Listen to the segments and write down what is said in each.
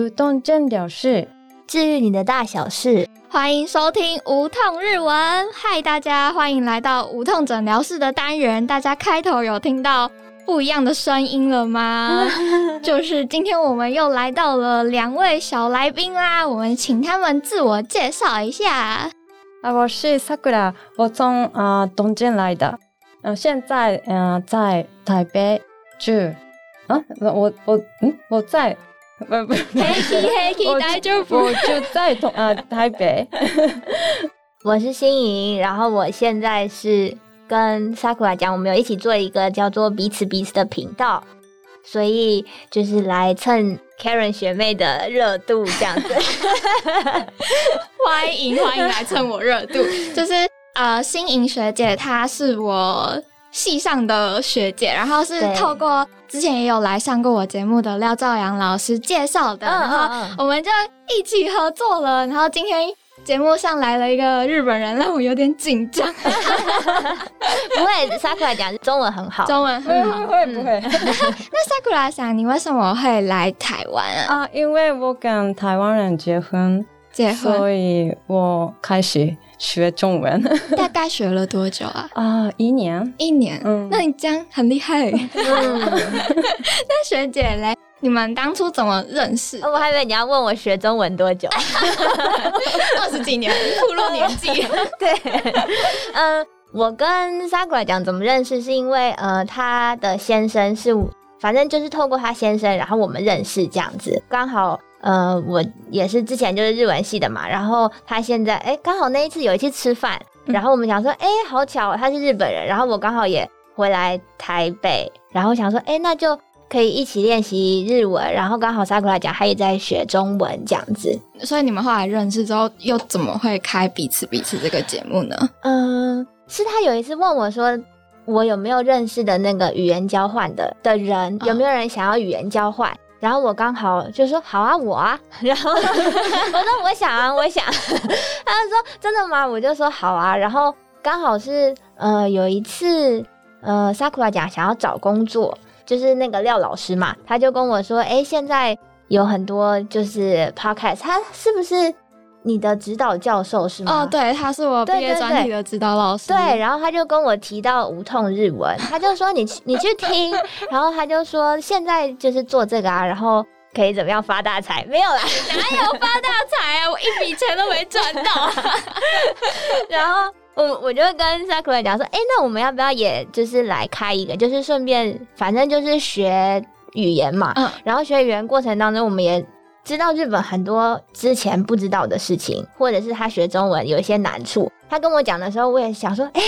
无痛诊疗室，治愈你的大小事。欢迎收听无痛日文。嗨，大家欢迎来到无痛诊疗室的单元。大家开头有听到不一样的声音了吗？就是今天我们又来到了两位小来宾啦，我们请他们自我介绍一下。啊，我是 Sakura，我从啊东京来的，嗯，现在嗯在台北住。啊，我我嗯我在。不不，黑气黑 气，大丈夫。我就在同呃 台北。我是新颖，然后我现在是跟 Sakura 讲，我们有一起做一个叫做彼此彼此的频道，所以就是来蹭 Karen 学妹的热度这样子。欢迎欢迎来蹭我热度，就是呃新颖学姐，她是我。系上的学姐，然后是透过之前也有来上过我节目的廖兆阳老师介绍的，然后我们就一起合作了。然后今天节目上来了一个日本人，让我有点紧张。不会，萨库拉讲中文很好，中文很好，不会不会。那萨库拉想，你为什么会来台湾啊？啊，因为我跟台湾人结婚，结婚，所以我开始。学中文 大概学了多久啊？啊，一年，一年。嗯，那你这样很厉害。那学姐嘞，你们当初怎么认识？我还以为你要问我学中文多久，二十几年，步入年纪。对，嗯，我跟 Sakura 讲怎么认识，是因为呃，他的先生是，反正就是透过他先生，然后我们认识这样子，刚好。呃，我也是之前就是日文系的嘛，然后他现在哎，刚好那一次有一次吃饭，然后我们想说，哎，好巧，他是日本人，然后我刚好也回来台北，然后想说，哎，那就可以一起练习日文，然后刚好萨古拉讲他也在学中文这样子，所以你们后来认识之后，又怎么会开彼此彼此这个节目呢？嗯，是他有一次问我说，我有没有认识的那个语言交换的的人，有没有人想要语言交换？然后我刚好就说好啊，我啊，然后 我说我想啊，我想，他就说真的吗？我就说好啊。然后刚好是呃有一次呃萨库拉讲想要找工作，就是那个廖老师嘛，他就跟我说，哎，现在有很多就是 podcast，他是不是？你的指导教授是吗？哦，对，他是我毕业专题的指导老师。对，然后他就跟我提到无痛日文，他就说你你去听，然后他就说现在就是做这个啊，然后可以怎么样发大财？没有啦，哪有发大财啊？我一笔钱都没赚到。然后我我就跟 Sakura 讲说，哎，那我们要不要也就是来开一个，就是顺便反正就是学语言嘛。嗯。然后学语言过程当中，我们也。知道日本很多之前不知道的事情，或者是他学中文有一些难处。他跟我讲的时候，我也想说，哎，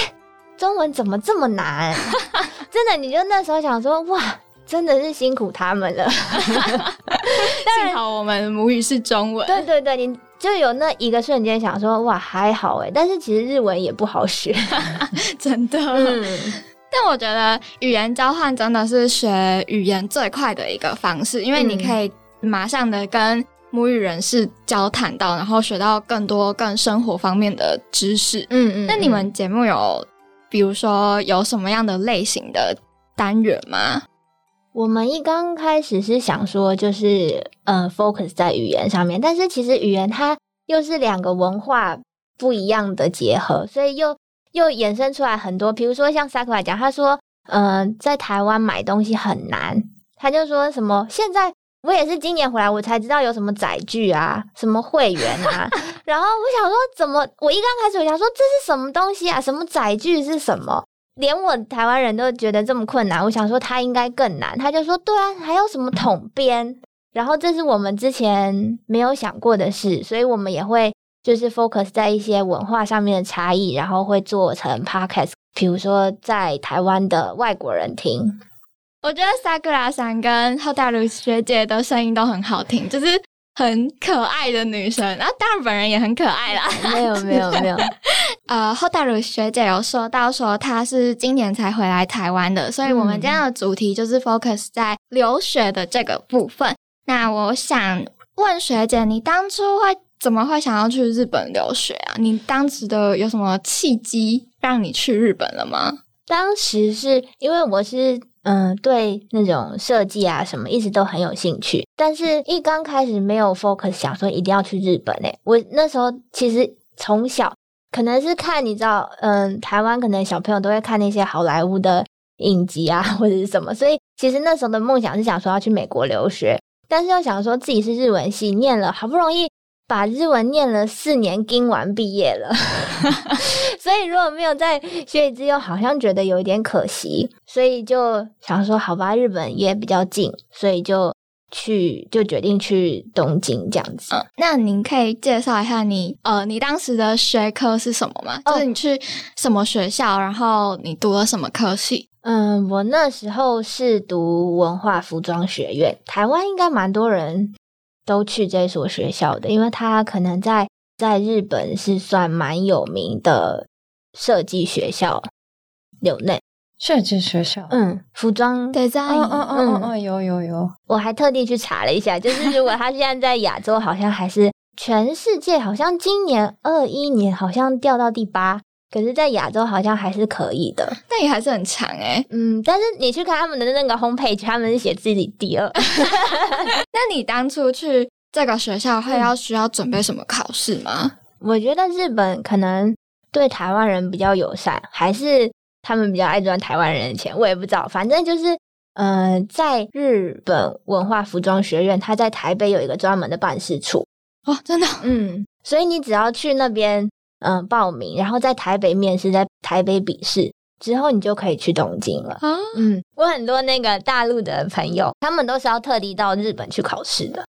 中文怎么这么难？真的，你就那时候想说，哇，真的是辛苦他们了。幸好我们母语是中文。对对对，你就有那一个瞬间想说，哇，还好哎。但是其实日文也不好学，真的。但我觉得语言交换真的是学语言最快的一个方式，因为你可以。马上的跟母语人士交谈到，然后学到更多更生活方面的知识。嗯嗯。那你们节目有，比如说有什么样的类型的单元吗？我们一刚开始是想说，就是呃，focus 在语言上面，但是其实语言它又是两个文化不一样的结合，所以又又衍生出来很多。比如说像 Sakura 讲，他说，嗯，在台湾买东西很难，他就说什么现在。我也是今年回来，我才知道有什么载具啊，什么会员啊。然后我想说，怎么我一刚开始我想说这是什么东西啊？什么载具是什么？连我台湾人都觉得这么困难，我想说他应该更难。他就说，对啊，还有什么统编？然后这是我们之前没有想过的事，所以我们也会就是 focus 在一些文化上面的差异，然后会做成 podcast，比如说在台湾的外国人听。我觉得萨格拉桑跟后大如学姐的声音都很好听，就是很可爱的女生。然后当然本人也很可爱啦。没有没有没有。呃，后大如学姐有说到说她是今年才回来台湾的，所以我们今天的主题就是 focus 在留学的这个部分。那我想问学姐，你当初会怎么会想要去日本留学啊？你当时的有什么契机让你去日本了吗？当时是因为我是。嗯，对那种设计啊什么，一直都很有兴趣。但是一刚开始没有 focus 想说一定要去日本诶、我那时候其实从小可能是看你知道，嗯，台湾可能小朋友都会看那些好莱坞的影集啊或者是什么，所以其实那时候的梦想是想说要去美国留学，但是又想说自己是日文系，念了好不容易把日文念了四年，跟完毕业了，所以如果没有在学以致用，好像觉得有一点可惜，所以就想说好吧，日本也比较近，所以就去就决定去东京这样子。嗯，那您可以介绍一下你呃，你当时的学科是什么吗？哦就是你去什么学校，然后你读了什么科系？嗯，我那时候是读文化服装学院，台湾应该蛮多人都去这所学校的，因为他可能在在日本是算蛮有名的设计学校。柳内，设计学校。嗯，服装，design，嗯嗯嗯嗯嗯，有有有。我还特地去查了一下，就是如果他现在在亚洲，好像还是全世界，好像今年二一年好像掉到第八，可是在亚洲好像还是可以的。但也还是很强哎、嗯，但是你去看他们的那个 homepage，他们是写自己第二。那你当初去这个学校会要需要准备什么考试吗？我觉得日本可能对台湾人比较友善，还是他们比较爱赚台湾人的钱，我也不知道。反正就是，呃，在日本文化服装学院，它在台北有一个专门的办事处，哦，真的，嗯，所以你只要去那边，嗯、报名，然后在台北面试，在台北笔试之后，你就可以去东京了。啊，嗯，我很多那个大陆的朋友，他们都是要特地到日本去考试的。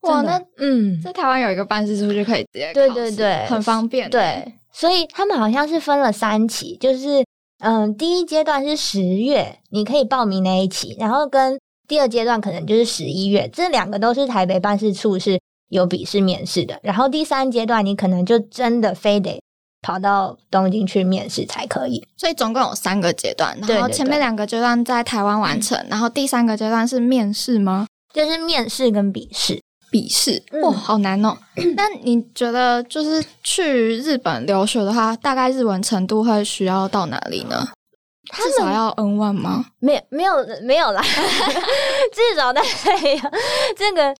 哇，真的那嗯，在台湾有一个办事处就可以直接对考试对对很方便。，对，所以他们好像是分了三期，就是嗯，第一阶段是十月，你可以报名那一期，然后跟第二阶段可能就是十一月，这两个都是台北办事处是有笔试面试的，然后第三阶段你可能就真的非得跑到东京去面试才可以。所以总共有三个阶段，然后前面两个阶段在台湾完成，然后第三个阶段是面试吗？就是面试跟笔试，笔试，嗯哇，好难哦。那你觉得就是去日本留学的话，大概日文程度会需要到哪里呢？至少要 N one 吗？没有没有没有啦，至少大概有这个。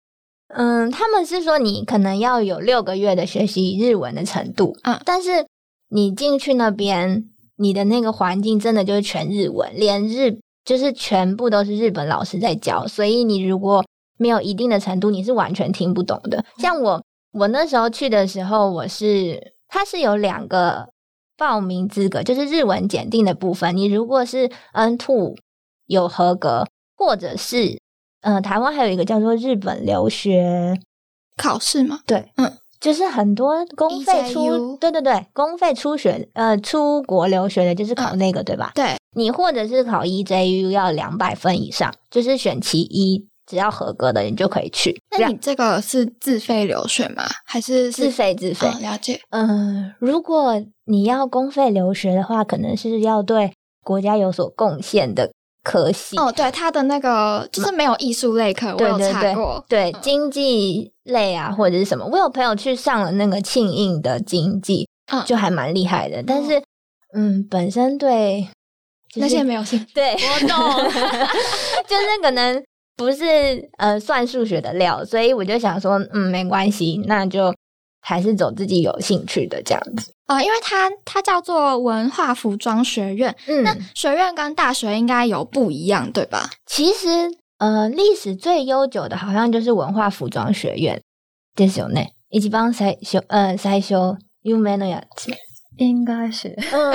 嗯，他们是说你可能要有六个月的学习日文的程度，嗯但是你进去那边，你的那个环境真的就是全日文，连日就是全部都是日本老师在教，所以你如果没有一定的程度，你是完全听不懂的。像我，我那时候去的时候，我是它是有两个报名资格，就是日文检定的部分，你如果是 N two 有合格，或者是呃，台湾还有一个叫做日本留学，考试吗？对，嗯，就是很多公费出对对对，公费出学呃出国留学的，就是考嗯那个、对吧？对，你或者是考 EJU 要两百分以上，就是选其一，只要合格的你就可以去。那你这个是自费留学吗？还是自？费自费，哦，了解。嗯，如果你要公费留学的话，可能是要对国家有所贡献的科系。哦，对，他的那个就是没有艺术类课，我有查过。对，嗯经济类啊，或者是什么，我有朋友去上了那个庆应的经济，嗯就还蛮厉害的。但是，嗯，本身对、就是那些没有兴趣。对，我懂 就是可能不是呃算数学的料，所以我就想说，嗯，没关系，那就还是走自己有兴趣的这样子。啊、因为它它叫做文化服装学院，嗯，那学院跟大学应该有不一样，对吧？其实呃，历史最悠久的好像就是文化服装学院ですよね。一番最初呃最初有名のやつ。应该是，嗯，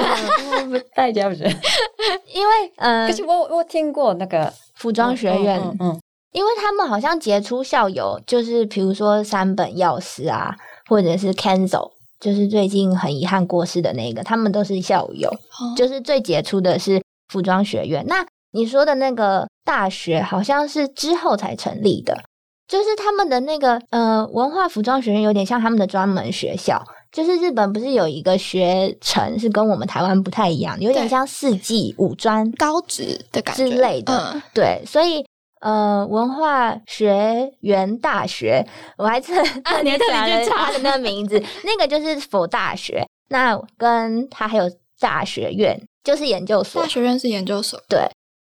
我不太了解。因为呃可，是我我听过那个服装学院，嗯嗯因为他们好像杰出校友，就是比如说山本耀司啊， 或者是 Kenzo，就是最近很遗憾过世的那个，他们都是校友。哦就是最杰出的是服装学院。那你说的那个大学好像是之后才成立的，就是他们的那个呃文化服装学院有点像他们的专门学校。就是日本不是有一个学程是跟我们台湾不太一样，有点像四季五专高职的感觉之类的。嗯对，所以呃，文化学院大学，我还特啊 你还特地查去查的那个名字，那个就是佛大学。那跟他还有大学院，就是研究所大。学院是研究所。对，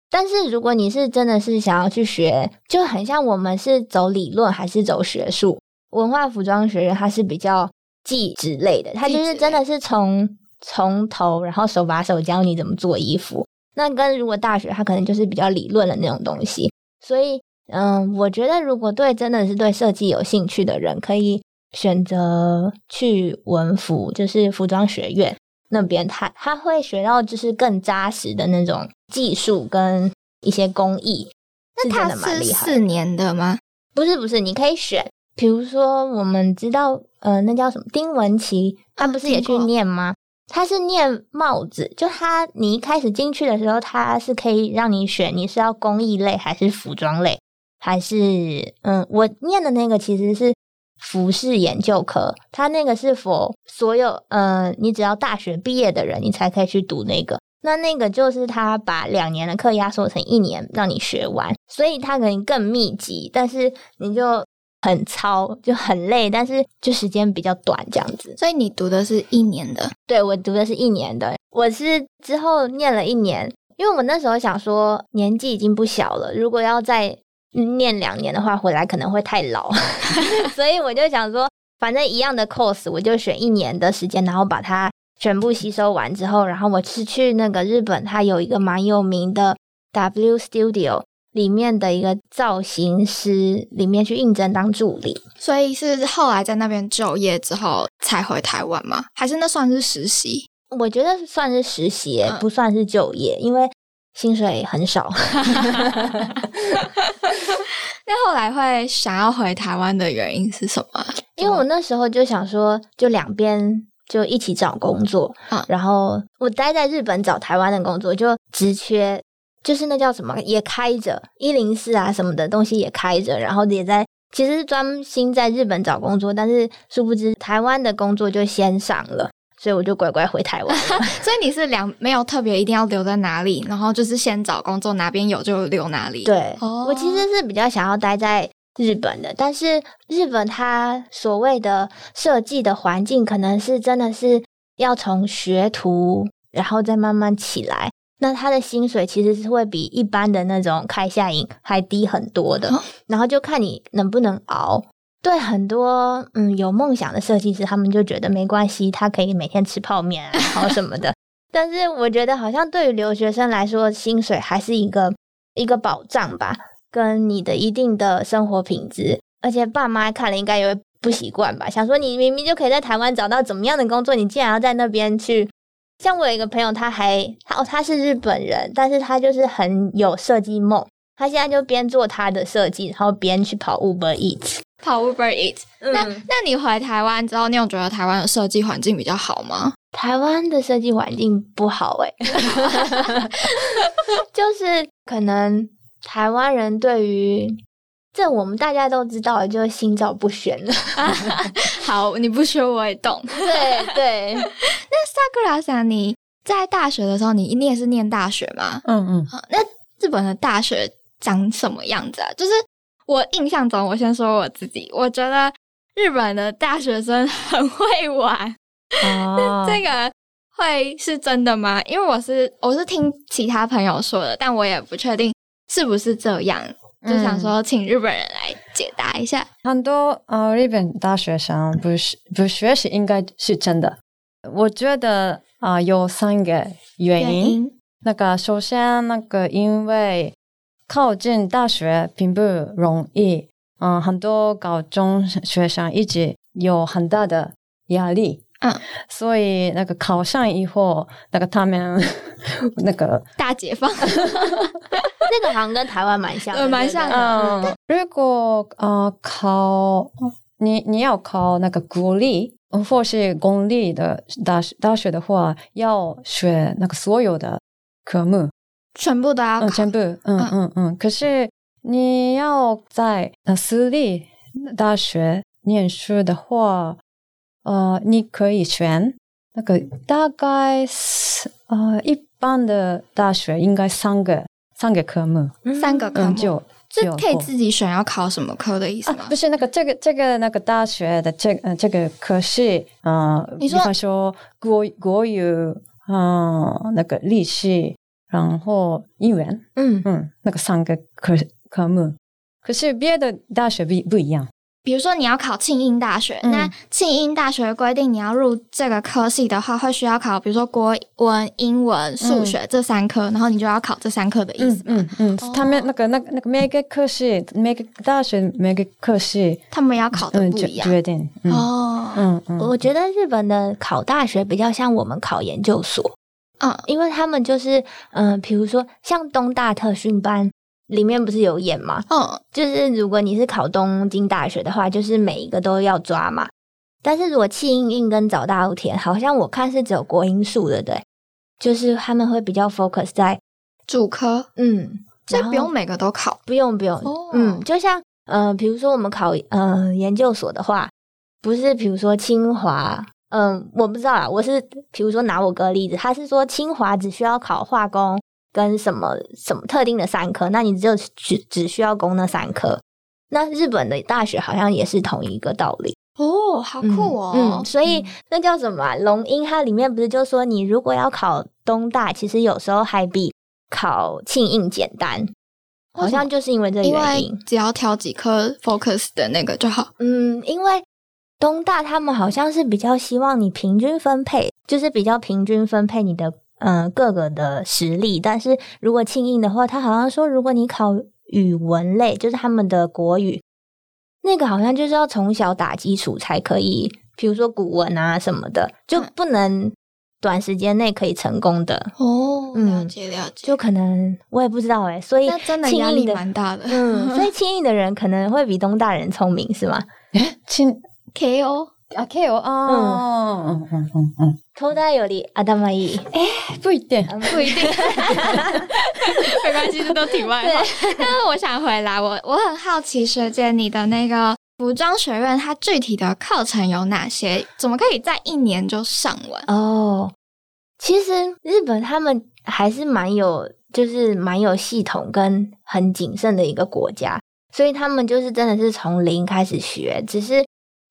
但是如果你是真的是想要去学，就很像我们是走理论还是走学术。文化服装学院它是比较技职类的，它就是真的是从从头，然后手把手教你怎么做衣服。那跟如果大学它可能就是比较理论的那种东西。所以，嗯，我觉得如果对真的是对设计有兴趣的人，可以选择去文服，就是服装学院那边，他他会学到就是更扎实的那种技术跟一些工艺。那他是四年的吗？不是，不是，你可以选。比如说，我们知道，呃，那叫什么？丁文琪，他不是也去念吗？他是念帽子，就他你一开始进去的时候，他是可以让你选，你是要工艺类还是服装类，还是嗯，我念的那个其实是服饰研究科，他那个是否所有呃，你只要大学毕业的人，你才可以去读那个。那那个就是他把两年的课压缩成一年让你学完，所以他可能更密集，但是你就。很糙就很累，但是就时间比较短这样子。所以你读的是一年的？对，我读的是一年的。我是之后念了一年，因为我那时候想说年纪已经不小了，如果要再念两年的话，回来可能会太老，所以我就想说，反正一样的 course，我就选一年的时间，然后把它全部吸收完之后，然后我是去那个日本，它有一个蛮有名的 W Studio。里面的一个造型师里面去应征当助理，所以是后来在那边就业之后才回台湾吗？还是那算是实习？我觉得算是实习，不算是就业，因为薪水很少。那后来会想要回台湾的原因是什么？因为我那时候就想说，就两边就一起找工作，然后我待在日本找台湾的工作，就直缺。就是那叫什么也开着一零四啊什么的东西也开着，然后也在其实是专心在日本找工作，但是殊不知台湾的工作就先上了，所以我就乖乖回台湾。所以你是两没有特别一定要留在哪里，然后就是先找工作哪边有就留哪里。对，我其实是比较想要待在日本的，但是日本它所谓的设计的环境，可能是真的是要从学徒，然后再慢慢起来。那他的薪水其实是会比一般的那种开下营还低很多的，然后就看你能不能熬。对很多嗯有梦想的设计师，他们就觉得没关系，他可以每天吃泡面啊然后什么的。但是我觉得好像对于留学生来说，薪水还是一个一个保障吧，跟你的一定的生活品质。而且爸妈看了应该也会不习惯吧，想说你明明就可以在台湾找到怎么样的工作，你竟然要在那边去。像我有一个朋友，他还他哦，他是日本人，但是他就是很有设计梦。他现在就边做他的设计，然后边去跑 Uber Eats，跑 Uber Eats。那那你回台湾之后，你有觉得台湾的设计环境比较好吗？台湾的设计环境不好哎，就是可能台湾人对于。这我们大家都知道，就是心照不宣了。好，你不说我也懂。对 对。那萨克拉桑，你在大学的时候，你你也是念大学吗？嗯嗯。那日本的大学长什么样子啊？就是我印象中，我先说我自己，我觉得日本的大学生很会玩。哦。这个会是真的吗？因为我是我是听其他朋友说的，但我也不确定是不是这样。就想说，请日本人来解答一下。很多呃，日本大学生不是不学习，应该是真的。我觉得啊，有三个原因。那个首先，那个因为靠近大学并不容易，嗯，很多高中学生一直有很大的压力。嗯，所以那个考上以后，那个他们 那个大解放，那个好像跟台湾蛮像，蛮像的。如果呃考你你要考那个国立或是公立的大学大学的话，要学那个所有的科目，全部都要考，全部嗯嗯嗯。可是你要在私立大学念书的话。呃，你可以选那个大概是呃一般的大学应该三个三个科目，三个科目。就就可以自己选要考什么科的意思吗？不是那个这个这个那个大学的这呃这个科是呃，你说说国国语嗯那个历史然后英文，嗯。嗯，那个三个科科目。可是别的大学不不一样，比如说你要考庆应大学，嗯。那庆应大学规定你要入这个科系的话，会需要考，比如说国文、英文、数学这三科，然后你就要考这三科的意嗯思吗？嗯嗯哦，他们那个那个那个每个科系每个大学每个科系他们要考的不一样。决定，嗯。哦，嗯嗯，我觉得日本的考大学比较像我们考研究所，嗯，因为他们就是嗯、呃比如说像东大特训班里面不是有演吗？嗯，就是如果你是考东京大学的话，就是每一个都要抓嘛。但是如果气应应跟早大陆田，好像我看是只有国英数的，对，就是他们会比较 focus 在主科，嗯，然后所以不用每个都考。不用不用，哦嗯，就像呃，比如说我们考呃研究所的话，不是比如说清华，嗯、我不知道啊，我是比如说拿我哥例子，他是说清华只需要考化工跟什么什么特定的三科，那你只有只只需要攻那三科。那日本的大学好像也是同一个道理，哦，好酷哦！嗯，所以那叫什么啊龙樱？它里面不是就说你如果要考东大，其实有时候还比考庆应简单，好像就是因为这个原因为。只要挑几科 focus 的那个就好。嗯，因为东大他们好像是比较希望你平均分配，就是比较平均分配你的呃各个的实力。但是如果庆应的话，他好像说，如果你考语文类，就是他们的国语，那个好像就是要从小打基础才可以，比如说古文啊什么的，就不能短时间内可以成功的。哦嗯了解了解，就可能我也不知道哎、所以那真的庆压力蛮大的。嗯，所以 庆应的人可能会比东大人聪明，是吗？亲 KO 啊 K O 啊，嗯嗯嗯嗯東大より頭いい。嗯，不一定，不一定，没关系，这都题外话。但是我想回来，我我很好奇，学姐你的那个服装学院，它具体的课程有哪些？怎么可以在一年就上完？哦，其实日本他们还是蛮有，就是蛮有系统跟很谨慎的一个国家，所以他们就是真的是从零开始学。只是，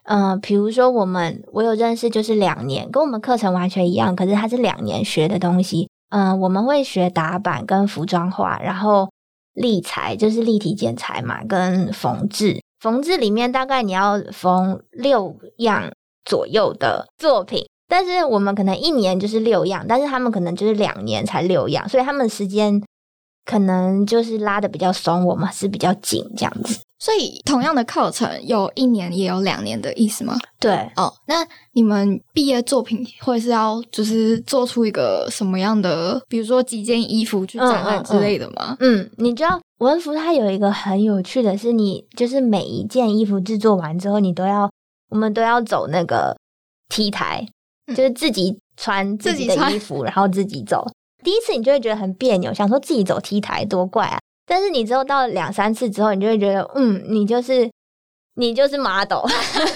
嗯、比如说我们我有认识，就是两年，跟我们课程完全一样，可是他是两年学的东西。嗯、我们会学打板跟服装画，然后立裁就是立体剪裁嘛，跟缝制。缝制里面大概你要缝六样左右的作品，但是我们可能一年就是六样，但是他们可能就是两年才六样，所以他们时间可能就是拉的比较松，我们是比较紧这样子。所以同样的课程有一年也有两年的意思吗？对，哦，那你们毕业作品会是要就是做出一个什么样的，比如说几件衣服去展览之类的吗？嗯，你知道文服它有一个很有趣的是你，就是每一件衣服制作完之后，你都要我们都要走那个 T 台，嗯就是自己穿自己的衣服，然后自己走。第一次你就会觉得很别扭，想说自己走 T 台多怪啊！但是你之后到两三次之后，你就会觉得，嗯，你就是你就是 model，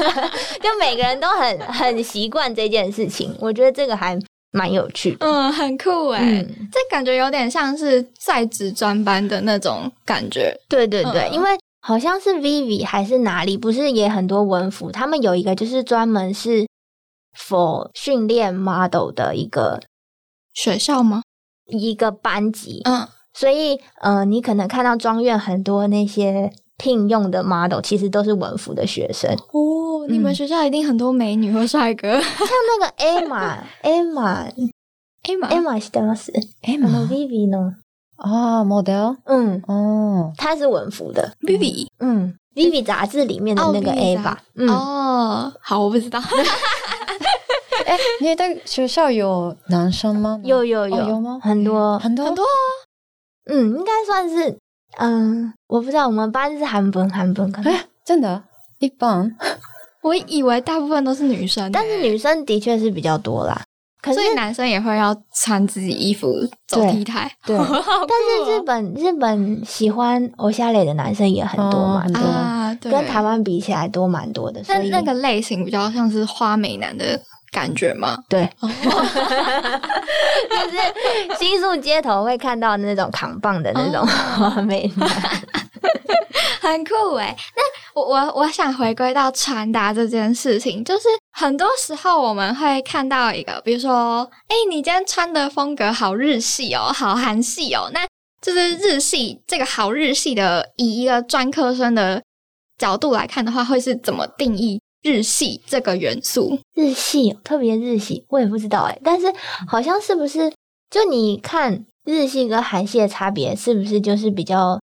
就每个人都很 很习惯这件事情。我觉得这个还蛮有趣的。嗯，很酷哎、嗯，这感觉有点像是在职专班的那种感觉。对对对，嗯因为好像是 Vivi 还是哪里，不是也很多文服，他们有一个就是专门是 for 训练 model 的一个学校吗？一个班级，嗯，所以呃，你可能看到庄院很多那些聘用的 model，其实都是文服的学生，哦，你们学校一定很多美女或帅哥。像那个 Emma Emma A 嘛 Emma 知道ます？え那 Vivi 呢？啊，model，嗯，哦，她是文服的， ，Vivi。嗯，Vivi 杂志里面的哦那个 Vivi Ava，杂嗯，哦，好，我不知道。 哎，你的学校有男生吗？有有有哦有吗？很多很多？很多啊。嗯，应该算是，嗯，我不知道，我们班是韩本韩本可能，哎，真的，一般？我以为大部分都是女生欸，但是女生的确是比较多啦。可是所，以男生也会要穿自己衣服走对 T 台。对 但是日本日本喜欢偶像类的男生也很多嘛，哦很多啊，对，跟台湾比起来多蛮多的。所以那那个类型比较像是花美男的感觉吗？对，哦，就是新宿街头会看到那种扛棒的那种美男。很酷哎。那我我我想回归到穿搭这件事情，就是很多时候我们会看到一个，比如说，哎，你今天穿的风格好日系哦，好韩系哦，那就是日系这个好日系的，以一个专科生的角度来看的话，会是怎么定义日系这个元素？日系特别日系，我也不知道哎，但是好像是不是就你看日系跟韩系的差别，是不是就是比较，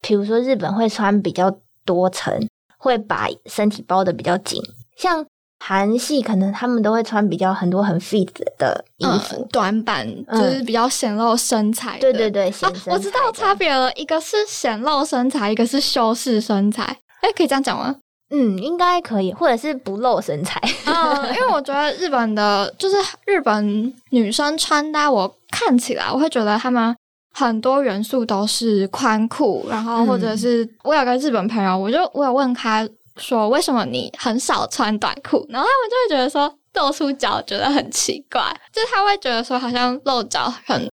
比如说日本会穿比较。多层会把身体包的比较紧，像韩系可能他们都会穿比较很多很 fit 的衣服，短版就是比较显露身材。对对对，我知道差别了，一个是显露身材，一个是修饰身材。哎，可以这样讲吗？嗯，应该可以，或者是不露身材。嗯，因为我觉得日本的，就是日本女生穿搭，我看起来我会觉得他们。很多元素都是宽裤，然后或者是我有个日本朋友，我就我有问他说，为什么你很少穿短裤？然后他们就会觉得说露出脚觉得很奇怪，就是他会觉得说好像露脚很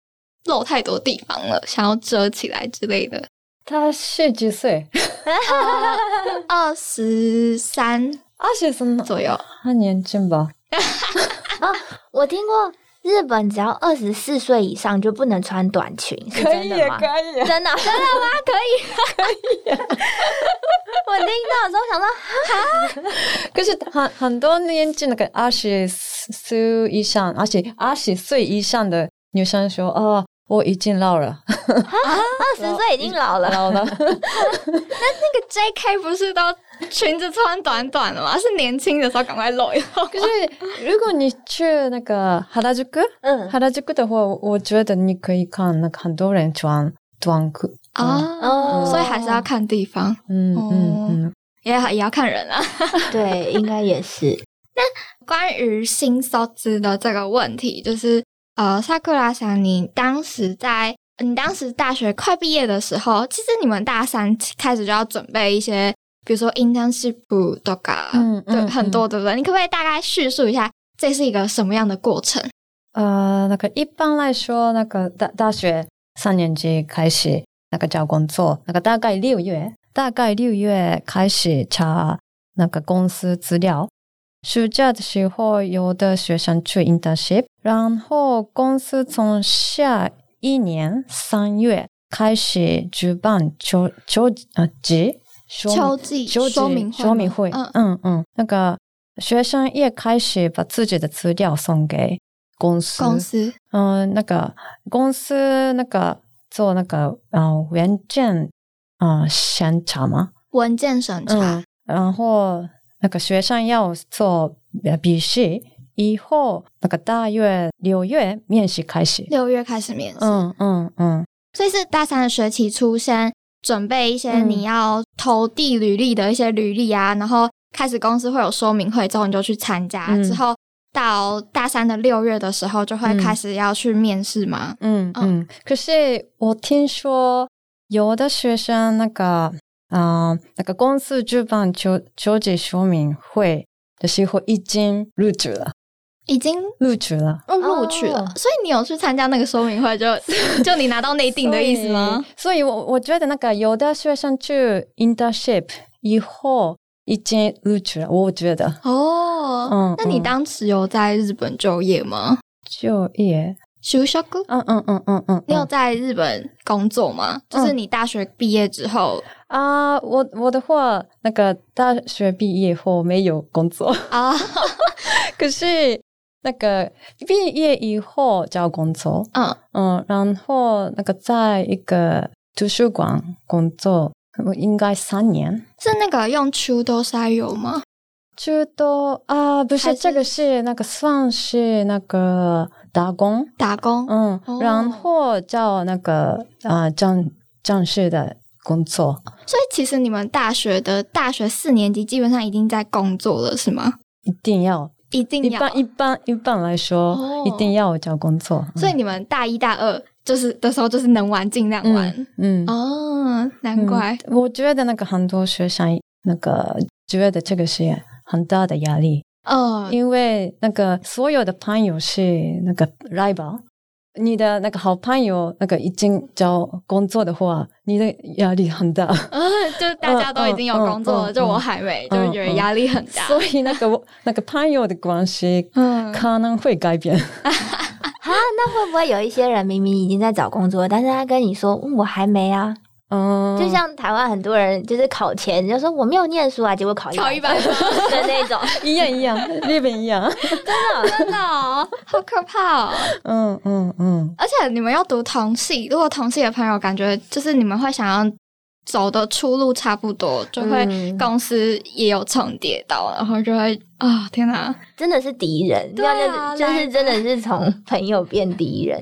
露太多地方了，想要遮起来之类的。他是几岁？二十三，二十三左右，很年轻吧？啊，我听过。日本只要二十四岁以上就不能穿短裙，是真的吗？可以，真的，真的吗？可以，可以。我听到的时候想说，哈，可是很很多年纪那个二十岁以上，而且二十岁以上的女生说，哦。我已经老了，二十岁已经老了，老了。那那个 J.K. 不是都裙子穿短短的吗？是年轻的时候赶快露一露。可是如果你去那个哈拉吉克，嗯，哈拉吉克的话，我觉得你可以看那个很多人穿短裤啊，所以还是要看地方，嗯嗯嗯，也也要看人啊。对，应该也是。那关于新收资的这个问题，就是。呃，萨克拉想，你当时在你当时大学快毕业的时候，其实你们大三开始就要准备一些，比如说 internship 都噶，嗯，对，很多，对不对？你可不可以大概叙述一下，这是一个什么样的过程？呃，那个一般来说，那个大大学三年级开始那个找工作，那个大概六月，大概六月开始查那个公司资料。暑假的时候，有的学生去 internship，然后公司从下一年三月开始举办秋秋啊季秋季说明说明会，嗯嗯嗯，那个学生也开始把自己的资料送给公司公司，嗯，那个公司那个做那个嗯文件嗯审查吗？文件审查，然后。那个学生要做笔试，以后那个大约六月面试开始。六月开始面试，嗯嗯嗯。所以是大三的学期初，先准备一些你要投递履历的一些履历啊，然后开始公司会有说明会之后，你就去参加。之后到大三的六月的时候，就会开始要去面试嘛？嗯嗯。可是我听说有的学生那个。啊，那个公司举办求求职说明会的时候已经录取了，已经录取了，哦，录取了。所以你有去参加那个说明会，就就你拿到内定的意思吗？所以，我我觉得那个有的学生去 internship 以后已经录取了，我觉得。哦，嗯，那你当时有在日本就业吗？就业。就学哥，嗯嗯嗯嗯嗯，你有在日本工作吗？就是你大学毕业之后啊，我我的话，那个大学毕业后没有工作。啊，可是那个毕业以后找工作，嗯。嗯，然后那个在一个图书馆工作，我应该三年，是那个用秋多沙油吗？秋多啊，不是，这个是那个算是那个。打工，打工，嗯，然后叫那个啊正正式的工作。所以其实你们大学的大学四年级基本上已经在工作了，是吗？一定要，一定要。一般一般一般来说，一定要找工作。所以你们大一大二就是的时候，就是能玩尽量玩。嗯，哦，难怪。我觉得那个很多学生那个觉得这个是很大的压力。哦，因为那个所有的朋友是那个 rival，你的那个好朋友那个已经找工作的话，你的压力很大。就大家都已经有工作了，就我还没，就觉得压力很大。所以那个那个朋友的关系，嗯，可能会改变。啊，那会不会有一些人明明已经在找工作，但是他跟你说我还没啊？嗯，就像台湾很多人就是考前就说我没有念书啊，结果考考一百分的那种，一样一样，日本一样，真的真的，好可怕哦。嗯嗯嗯，而且你们要读同系，如果同系的朋友感觉就是你们会想要走的出路差不多，就会公司也有重叠到，然后就会啊天哪，真的是敌人，对啊，就是真的是从朋友变敌人，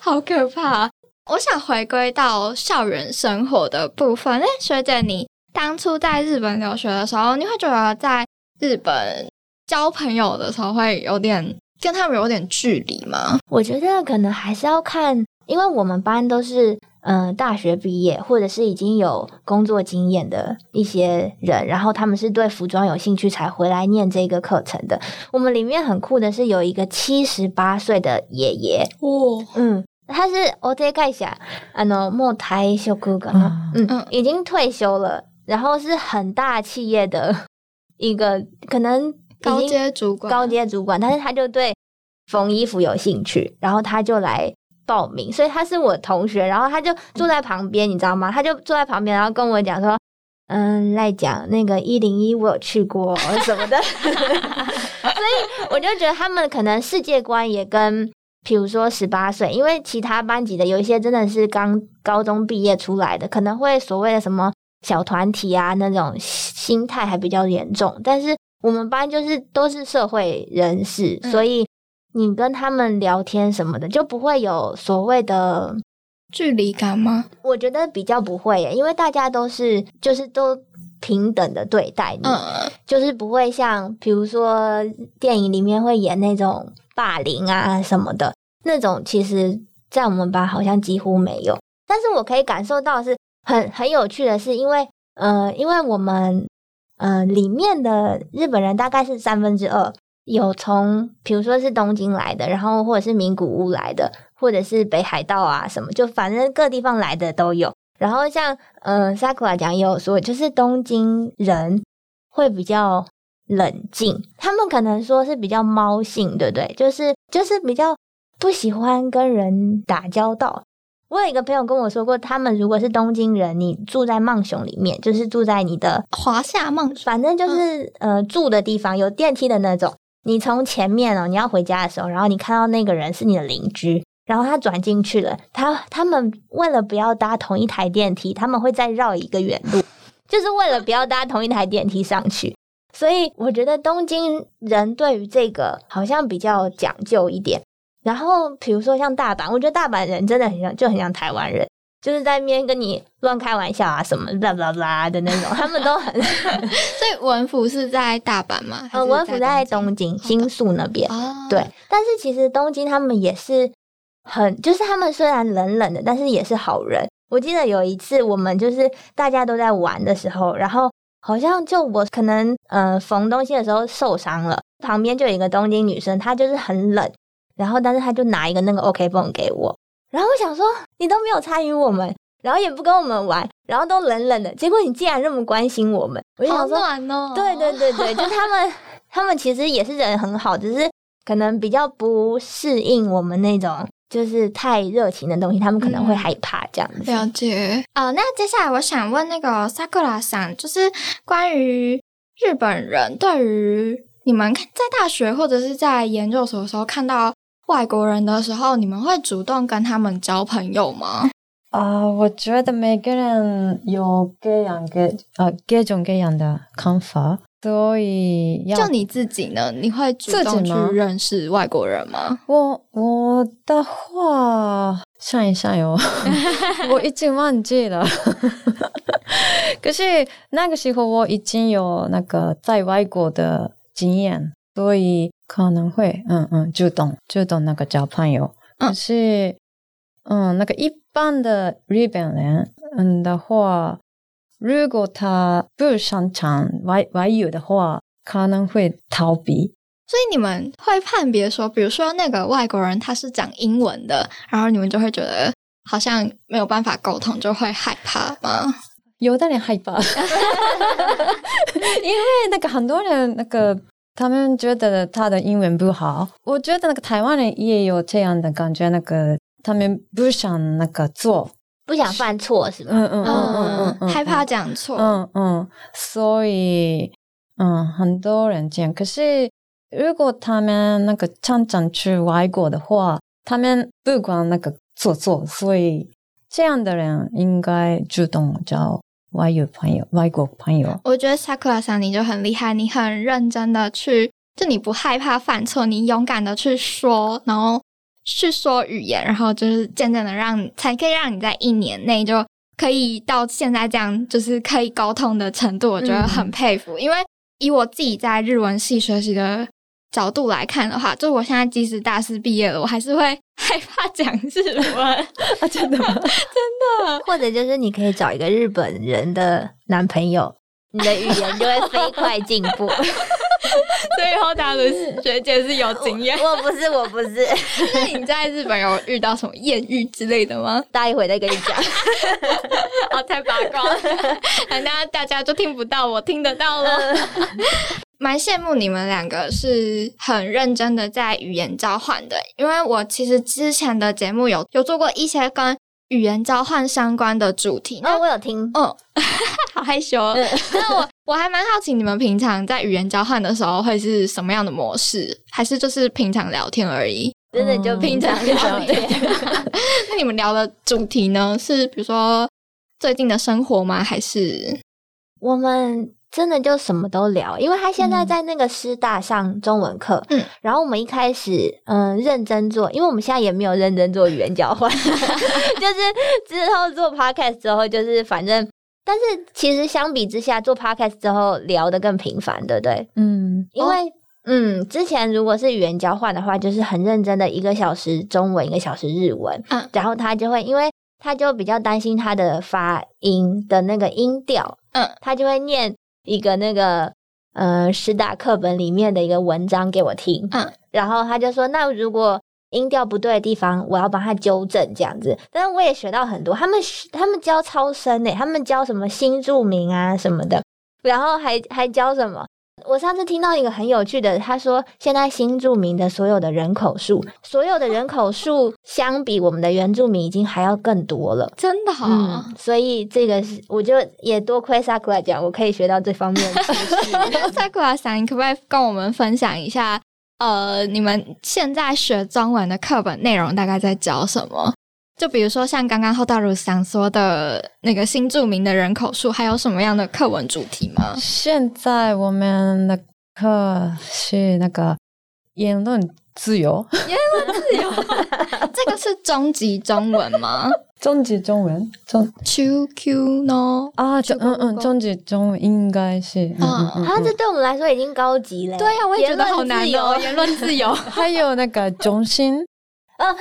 好可怕。我想回归到校园生活的部分。哎，学姐，你当初在日本留学的时候，你会觉得在日本交朋友的时候会有点跟他们有点距离吗？我觉得可能还是要看，因为我们班都是嗯大学毕业或者是已经有工作经验的一些人，然后他们是对服装有兴趣才回来念这个课程的。我们里面很酷的是有一个七十八岁的爷爷，哦，嗯。他是我再看一下，啊喏，莫台修哥哥，嗯，已经退休了，然后是很大企业的一个可能高阶主管，高阶主管，但是他就对缝衣服有兴趣，然后他就来报名，所以他是我同学，然后他就坐在旁边，你知道吗？他就坐在旁边，然后跟我讲说，嗯，赖讲那个一零一我有去过什么的，所以我就觉得他们可能世界观也跟。比如说十八岁，因为其他班级的有一些真的是刚高中毕业出来的，可能会所谓的什么小团体啊那种心态还比较严重。但是我们班就是都是社会人士，所以你跟他们聊天什么的就不会有所谓的距离感吗？我觉得比较不会耶，因为大家都是就是都平等的对待你，就是不会像比如说电影里面会演那种。霸凌啊什么的那种，其实，在我们班好像几乎没有。但是我可以感受到是很很有趣的是，因为呃，因为我们呃里面的日本人大概是三分之二有从，比如说是东京来的，然后或者是名古屋来的，或者是北海道啊什么，就反正各地方来的都有。然后像嗯，Sakura 讲也有说，就是东京人会比较。冷静，他们可能说是比较猫性，对不对？就是就是比较不喜欢跟人打交道。我有一个朋友跟我说过，他们如果是东京人，你住在梦熊里面，就是住在你的华夏梦，反正就是呃住的地方有电梯的那种。你从前面哦，你要回家的时候，然后你看到那个人是你的邻居，然后他转进去了，他他们为了不要搭同一台电梯，他们会再绕一个远路，就是为了不要搭同一台电梯上去。所以我觉得东京人对于这个好像比较讲究一点。然后比如说像大阪，我觉得大阪人真的很像，就很像台湾人，就是在那边跟你乱开玩笑啊什么啦啦啦的那种，他们都很。所以文府是在大阪吗？呃，文府在东京新宿那边。对，但是其实东京他们也是很，就是他们虽然冷冷的，但是也是好人。我记得有一次我们就是大家都在玩的时候，然后。好像就我可能呃缝东西的时候受伤了，旁边就有一个东京女生，她就是很冷，然后但是她就拿一个那个 OK 绷给我，然后我想说你都没有参与我们，然后也不跟我们玩，然后都冷冷的，结果你竟然那么关心我们，我好暖哦！对对对对，就他们他们其实也是人很好，只是可能比较不适应我们那种。就是太热情的东西，他们可能会害怕这样子。了解哦。那接下来我想问那个 Sakura 桑，就是关于日本人对于你们在大学或者是在研究所的时候看到外国人的时候，你们会主动跟他们交朋友吗？啊，我觉得每个人有各样各呃各种各样的看法。所以，就你自己呢？你会主动去认识外国人吗？我我的话，算一算哟，我已经忘记了。可是那个时候我已经有那个在外国的经验，所以可能会嗯嗯主动主动那个交朋友。可是嗯，那个一般的日本人嗯的话。如果他不擅长外外语的话，可能会逃避。所以你们会判别说，比如说那个外国人他是讲英文的，然后你们就会觉得好像没有办法沟通，就会害怕吗？有的人害怕，因为那个很多人那个他们觉得他的英文不好，我觉得那个台湾人也有这样的感觉，那个他们不想那个做，不想犯错是吗？嗯嗯嗯嗯嗯，害怕讲错，嗯嗯，所以嗯很多人这样，可是。如果他们那个常常去外国的话，他们不管那个做作，所以这样的人应该主动交外语朋友。外国朋友，我觉得 Sakura 桑你就很厉害，你很认真的去，就你不害怕犯错，你勇敢的去说，然后去说语言，然后就是渐渐的让，才可以让你在一年内就可以到现在这样，就是可以沟通的程度。我觉得很佩服，因为以我自己在日文系学习的。角度来看的话，就我现在即使大四毕业了，我还是会害怕讲日文 啊！真的吗？真的。或者就是你可以找一个日本人的男朋友，你的语言就会飞快进步。所以后大的学姐是有经验。我不是，我不是。那你在日本有遇到什么艳遇之类的吗？待一会再跟你讲。哦，太八卦了，那大家就听不到，我听得到了。蛮羡慕你们两个是很认真的在语言交换的，因为我其实之前的节目有有做过一些跟语言交换相关的主题。那我有听，嗯，好害羞。那我我还蛮好奇，你们平常在语言交换的时候会是什么样的模式？还是就是平常聊天而已？真的就平常聊天。那你们聊的主题呢？是比如说最近的生活吗？还是我们？真的就什么都聊，因为他现在在那个师大上中文课，嗯，然后我们一开始嗯认真做，因为我们现在也没有认真做语言交换，就是之后做 podcast 之后，就是反正，但是其实相比之下，做 podcast 之后聊的更频繁，对不对？嗯，因为嗯，之前如果是语言交换的话，就是很认真的一个小时中文，一个小时日文，嗯，然后他就会，因为他就比较担心他的发音的那个音调，嗯，他就会念。一个那个呃，师大课本里面的一个文章给我听，嗯，然后他就说，那如果音调不对的地方，我要帮他纠正这样子。但是我也学到很多，他们他们教超声诶，他们教什么新著名啊什么的，然后还还教什么。我上次听到一个很有趣的，他说现在新住民的所有的人口数，所有的人口数相比我们的原住民已经还要更多了，真的哈。所以这个是我就也多亏萨库拉讲，我可以学到这方面的知识。萨库拉想，可不可以跟我们分享一下？呃，你们现在学中文的课本内容大概在教什么？就比如说像刚刚后大如想说的那个新著名的人口数，还有什么样的课文主题吗？现在我们的课是那个言论自由，言论自由，这个是中级中文吗？中级中文，中 QQ 呢？啊，嗯嗯，中级中文应该是，啊，这对我们来说已经高级了。对呀，我也觉得好难哦，言论自由，还有那个中心，啊。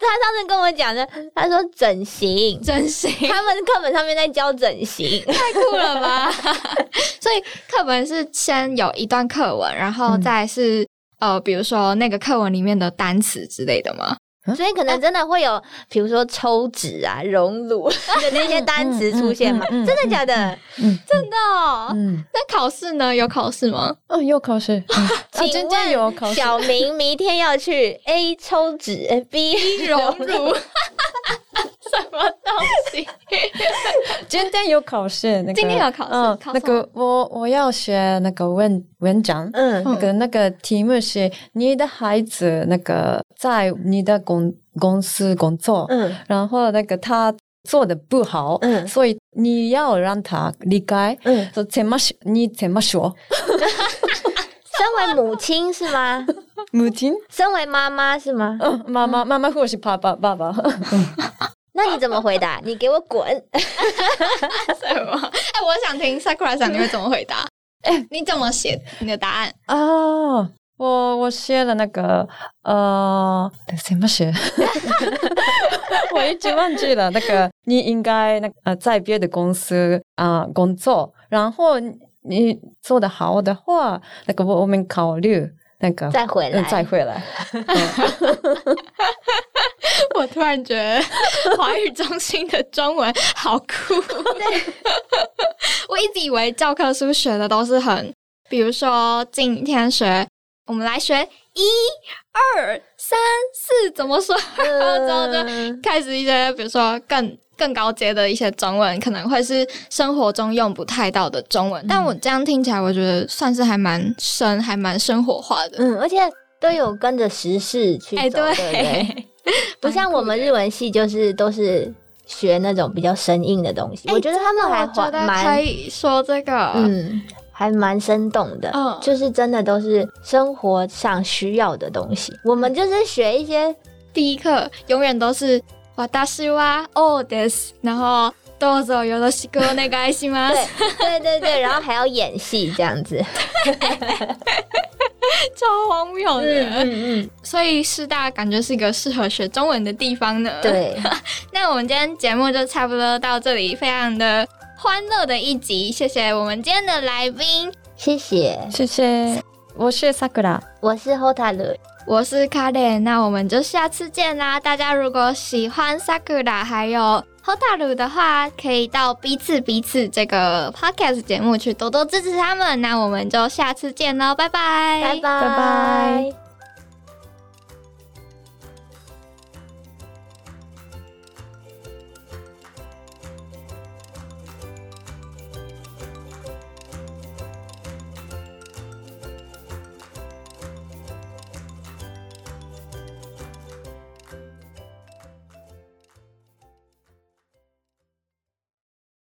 他上次跟我讲的，他说整形，整形，他们课本上面在教整形，太酷了吧！所以课本是先有一段课文，然后再是呃，比如说那个课文里面的单词之类的吗？所以可能真的会有，比如说抽脂啊、熔乳 的那些单词出现嘛？真的假的？真的。哦，那考试呢？有考试吗？哦，有考试。请问小明明天要去 A 抽脂，B 熔乳。什么东西？今天有考试，那个今天有考试，那个我我要写那个文文章，嗯，那个那个题目是你的孩子那个在你的公公司工作，嗯，然后那个他做的不好，嗯，所以你要让他离开，嗯，说怎么说？你怎么说？身为母亲是吗？母亲？身为妈妈是吗？嗯，妈妈，妈妈或是爸爸，爸爸。那你怎么回答？你给我滚！什么？哎，我想听 Sakura 上你会怎么回答？哎，你怎么写你的答案？哦，我我写了那个呃，怎么写？我一直忘记了。那个你应该那呃在别的公司啊工作，然后你做的好的话，那个我我们考虑那个再回来，再回来。我突然觉得华语中心的中文好酷。我一直以为教科书学的都是很，比如说今天学，我们来学一二三四怎么说，然后就开始一些，比如说更更高阶的一些中文，可能会是生活中用不太到的中文。但我这样听起来，我觉得算是还蛮深，还蛮生活化的。嗯，而且都有跟着时事去走，对对？不像我们日文系，就是都是学那种比较生硬的东西。我觉得他们还蛮可以说这个，嗯，还蛮生动的。嗯，就是真的都是生活上需要的东西。我们就是学一些第一课，永远都是哇大西哇哦 this，然后多走有的西哥那个爱心吗？对对对，然后还要演戏这样子。超荒谬的，嗯嗯，所以师大感觉是一个适合学中文的地方呢。对，那我们今天节目就差不多到这里，非常的欢乐的一集，谢谢我们今天的来宾，谢谢。谢谢，我是 Sakura，我是 Hotaru，我是 Karen，那我们就下次见啦！大家如果喜欢 Sakura 还有。后大鲁的话，可以到彼此彼此这个 podcast 节目去多多支持他们。那我们就下次见喽，拜拜，拜拜，拜拜。